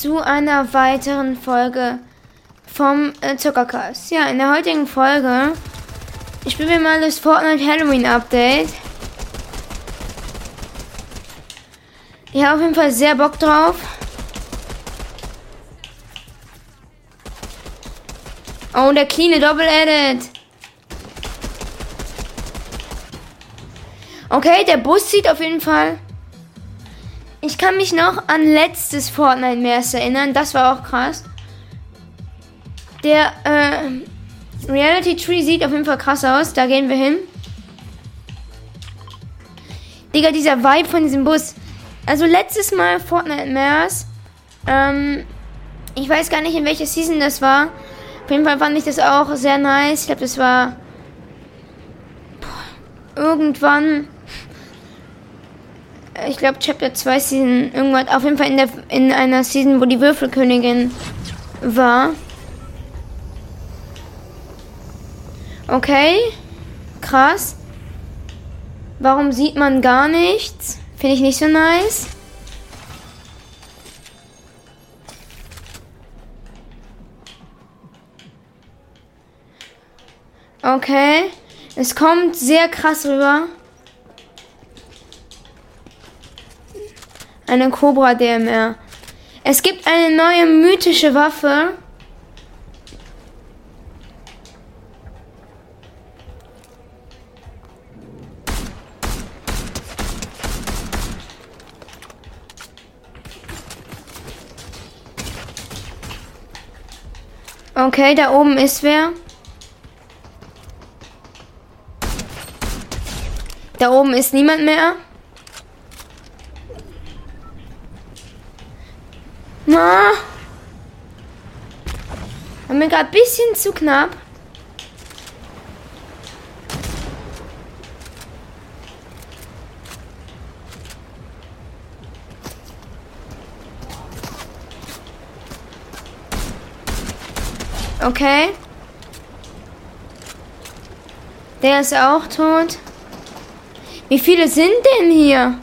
zu einer weiteren Folge vom äh, Zuckercast. Ja, in der heutigen Folge spielen wir mal das Fortnite Halloween Update. Ich habe auf jeden Fall sehr Bock drauf. Oh, der cleane Double Edit. Okay, der Bus sieht auf jeden Fall. Ich kann mich noch an letztes Fortnite Mers erinnern. Das war auch krass. Der äh, Reality Tree sieht auf jeden Fall krass aus. Da gehen wir hin. Digga, dieser Vibe von diesem Bus. Also letztes Mal Fortnite Mers. Ähm, ich weiß gar nicht, in welcher Season das war. Auf jeden Fall fand ich das auch sehr nice. Ich glaube, das war irgendwann. Ich glaube, Chapter 2 Season. Irgendwann. Auf jeden Fall in, der, in einer Season, wo die Würfelkönigin war. Okay. Krass. Warum sieht man gar nichts? Finde ich nicht so nice. Okay. Es kommt sehr krass rüber. Eine Cobra DMR. Es gibt eine neue mythische Waffe. Okay, da oben ist wer. Da oben ist niemand mehr. Haben wir gerade ein bisschen zu knapp. Okay. Der ist auch tot. Wie viele sind denn hier?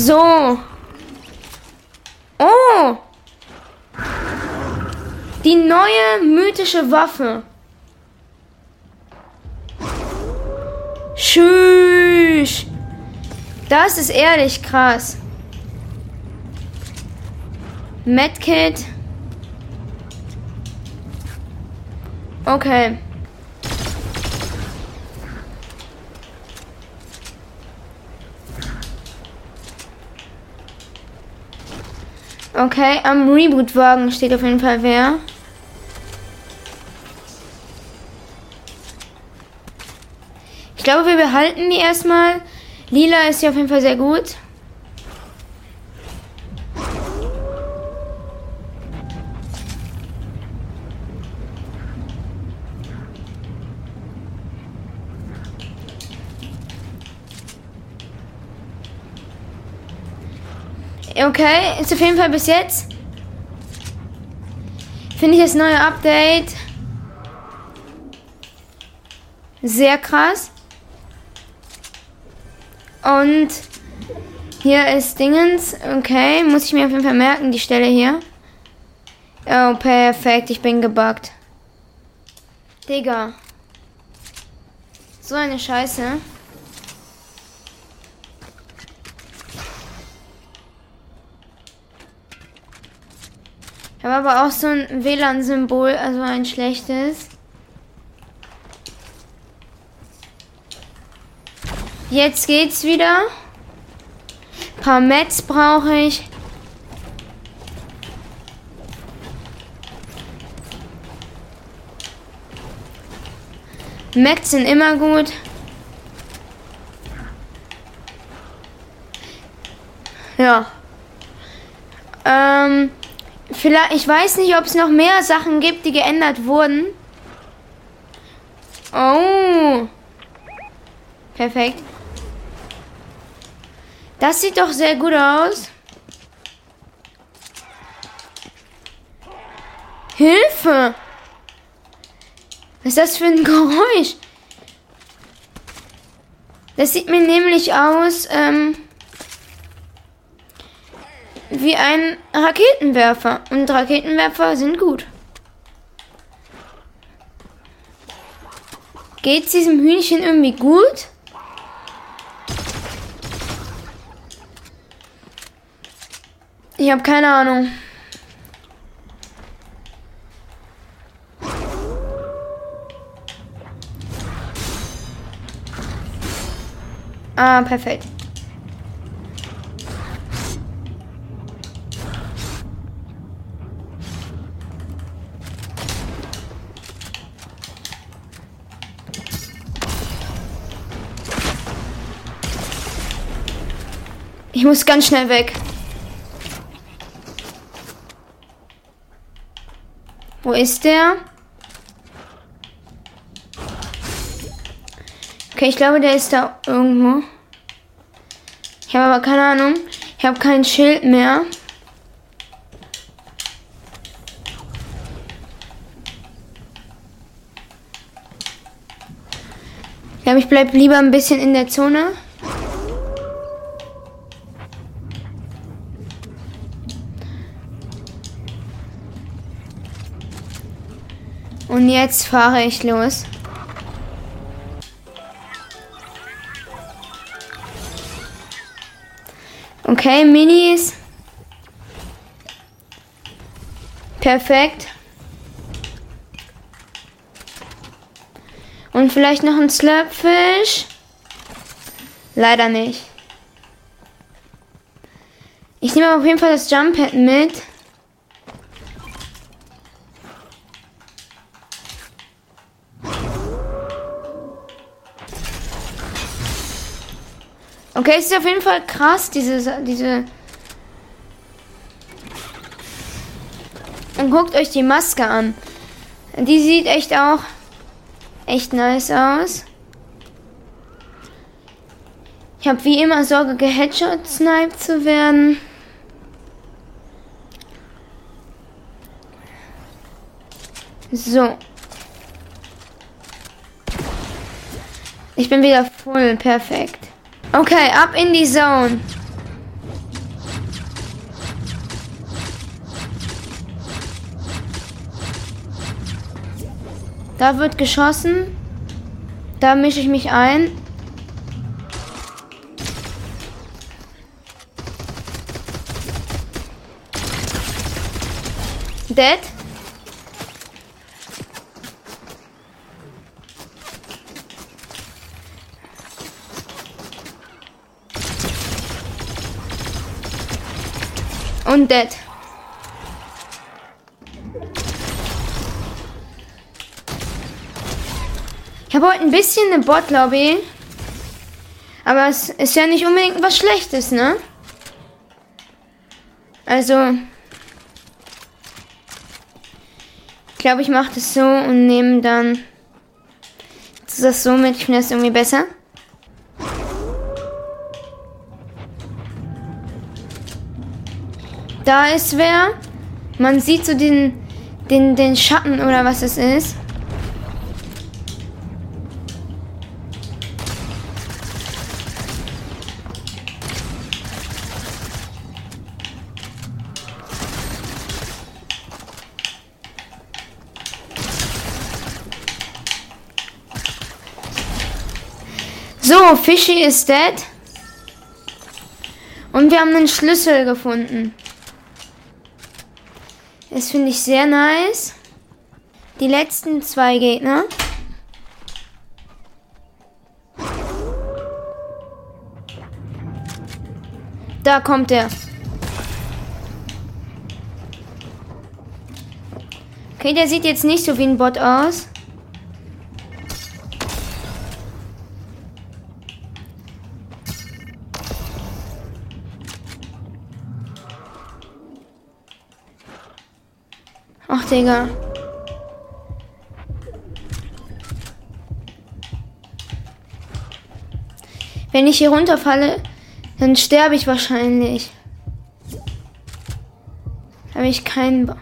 So. Oh. Die neue mythische Waffe. Tschüss. Das ist ehrlich krass. Medkit. Okay. Okay, am Reboot-Wagen steht auf jeden Fall wer. Ich glaube, wir behalten die erstmal. Lila ist ja auf jeden Fall sehr gut. Okay, ist auf jeden Fall bis jetzt. Finde ich das neue Update sehr krass. Und hier ist Dingens. Okay, muss ich mir auf jeden Fall merken, die Stelle hier. Oh, perfekt, ich bin gebuggt. Digga. So eine Scheiße. Ich habe aber auch so ein WLAN-Symbol, also ein schlechtes. Jetzt geht's wieder. Ein paar Mets brauche ich. Mets sind immer gut. Ja. Vielleicht, ich weiß nicht, ob es noch mehr Sachen gibt, die geändert wurden. Oh. Perfekt. Das sieht doch sehr gut aus. Hilfe! Was ist das für ein Geräusch? Das sieht mir nämlich aus ähm, wie ein Raketenwerfer. Und Raketenwerfer sind gut. Geht's diesem Hühnchen irgendwie gut? Ich habe keine Ahnung. Ah, perfekt. Ich muss ganz schnell weg. Wo ist der? Okay, ich glaube, der ist da irgendwo. Ich habe aber keine Ahnung. Ich habe kein Schild mehr. Ich glaube, ich bleibe lieber ein bisschen in der Zone. Und jetzt fahre ich los. Okay, Minis. Perfekt. Und vielleicht noch ein Slurpfish. Leider nicht. Ich nehme auf jeden Fall das Jump Pad mit. Okay, es ist auf jeden Fall krass, diese, diese. Und guckt euch die Maske an. Die sieht echt auch echt nice aus. Ich habe wie immer Sorge, geheadshot-sniped zu werden. So. Ich bin wieder voll perfekt. Okay, ab in die Zone. Da wird geschossen. Da mische ich mich ein. Dead. Und dead. Ich habe heute ein bisschen eine Bot-Lobby. Aber es ist ja nicht unbedingt was Schlechtes, ne? Also. Ich glaube, ich mache das so und nehme dann das so mit. Ich finde das irgendwie besser. Da ist wer. Man sieht so den, den, den Schatten oder was es ist. So, Fishy ist dead. Und wir haben einen Schlüssel gefunden. Das finde ich sehr nice. Die letzten zwei Gegner. Da kommt er. Okay, der sieht jetzt nicht so wie ein Bot aus. Digga. Wenn ich hier runterfalle, dann sterbe ich wahrscheinlich. Habe ich keinen... Ba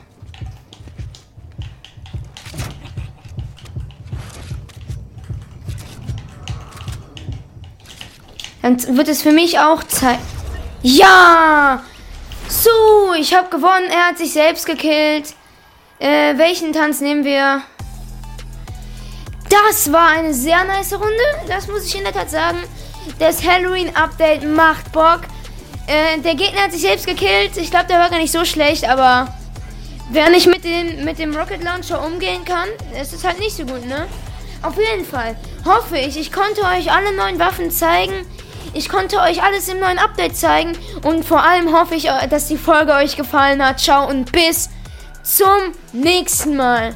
Dann wird es für mich auch Zeit. Ja! So, ich habe gewonnen. Er hat sich selbst gekillt. Äh, welchen Tanz nehmen wir? Das war eine sehr nice Runde. Das muss ich in der Tat sagen. Das Halloween-Update macht Bock. Äh, der Gegner hat sich selbst gekillt. Ich glaube, der war gar nicht so schlecht, aber wer nicht mit dem, mit dem Rocket Launcher umgehen kann, ist es halt nicht so gut, ne? Auf jeden Fall hoffe ich, ich konnte euch alle neuen Waffen zeigen. Ich konnte euch alles im neuen Update zeigen. Und vor allem hoffe ich, dass die Folge euch gefallen hat. Ciao und bis zum nächsten Mal.